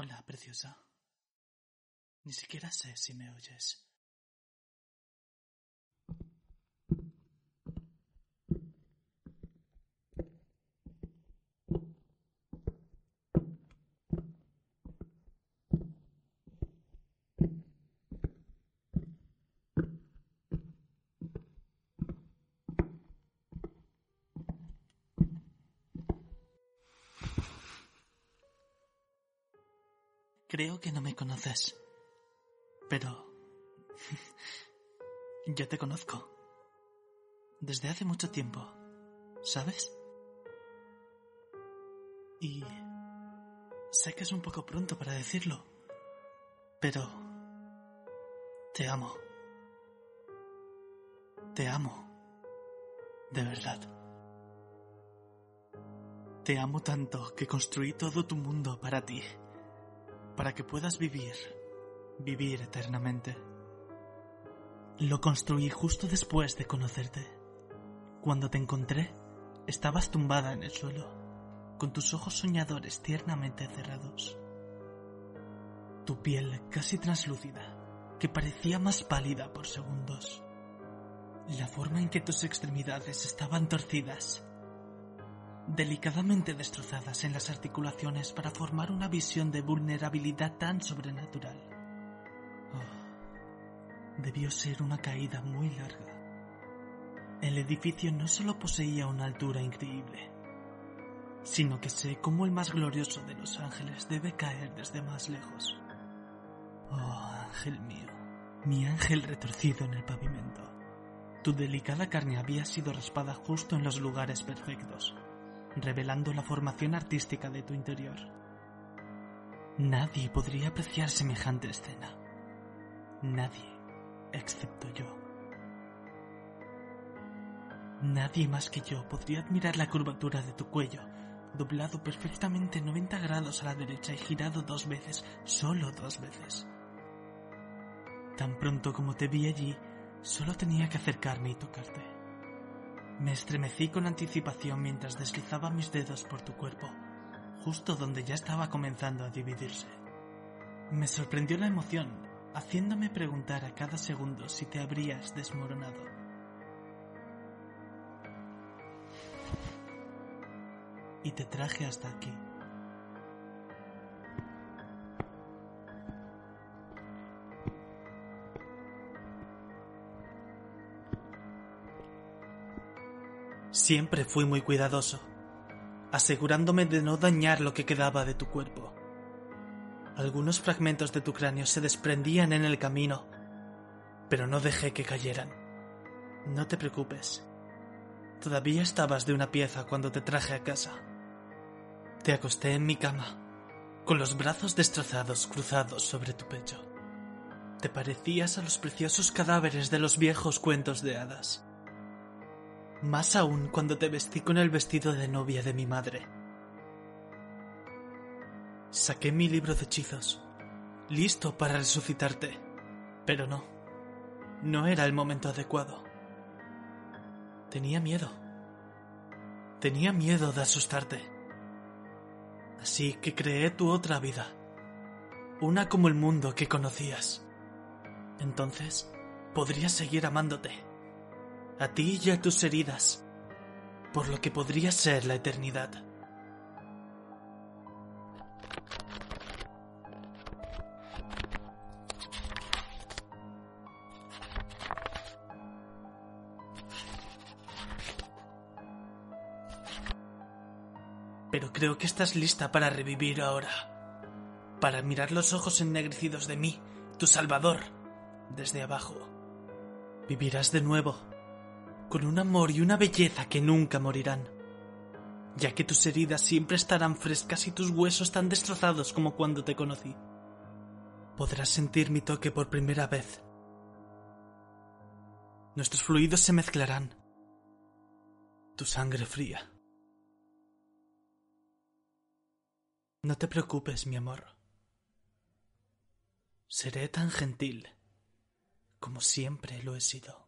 Hola, preciosa. Ni siquiera sé si me oyes. Creo que no me conoces. Pero... Yo te conozco. Desde hace mucho tiempo. ¿Sabes? Y... Sé que es un poco pronto para decirlo. Pero... Te amo. Te amo. De verdad. Te amo tanto que construí todo tu mundo para ti para que puedas vivir, vivir eternamente. Lo construí justo después de conocerte. Cuando te encontré, estabas tumbada en el suelo, con tus ojos soñadores tiernamente cerrados. Tu piel casi translúcida, que parecía más pálida por segundos. La forma en que tus extremidades estaban torcidas delicadamente destrozadas en las articulaciones para formar una visión de vulnerabilidad tan sobrenatural. Oh, debió ser una caída muy larga. El edificio no solo poseía una altura increíble, sino que sé cómo el más glorioso de los ángeles debe caer desde más lejos. Oh, ángel mío, mi ángel retorcido en el pavimento. Tu delicada carne había sido raspada justo en los lugares perfectos revelando la formación artística de tu interior. Nadie podría apreciar semejante escena. Nadie, excepto yo. Nadie más que yo podría admirar la curvatura de tu cuello, doblado perfectamente 90 grados a la derecha y girado dos veces, solo dos veces. Tan pronto como te vi allí, solo tenía que acercarme y tocarte. Me estremecí con anticipación mientras deslizaba mis dedos por tu cuerpo, justo donde ya estaba comenzando a dividirse. Me sorprendió la emoción, haciéndome preguntar a cada segundo si te habrías desmoronado. Y te traje hasta aquí. Siempre fui muy cuidadoso, asegurándome de no dañar lo que quedaba de tu cuerpo. Algunos fragmentos de tu cráneo se desprendían en el camino, pero no dejé que cayeran. No te preocupes. Todavía estabas de una pieza cuando te traje a casa. Te acosté en mi cama, con los brazos destrozados cruzados sobre tu pecho. Te parecías a los preciosos cadáveres de los viejos cuentos de hadas más aún cuando te vestí con el vestido de novia de mi madre. Saqué mi libro de hechizos, listo para resucitarte, pero no, no era el momento adecuado. Tenía miedo. Tenía miedo de asustarte. Así que creé tu otra vida, una como el mundo que conocías. Entonces, podrías seguir amándote a ti y a tus heridas, por lo que podría ser la eternidad. Pero creo que estás lista para revivir ahora. Para mirar los ojos ennegrecidos de mí, tu Salvador, desde abajo. Vivirás de nuevo, con un amor y una belleza que nunca morirán, ya que tus heridas siempre estarán frescas y tus huesos tan destrozados como cuando te conocí. Podrás sentir mi toque por primera vez. Nuestros fluidos se mezclarán. Tu sangre fría. No te preocupes, mi amor. Seré tan gentil como siempre lo he sido.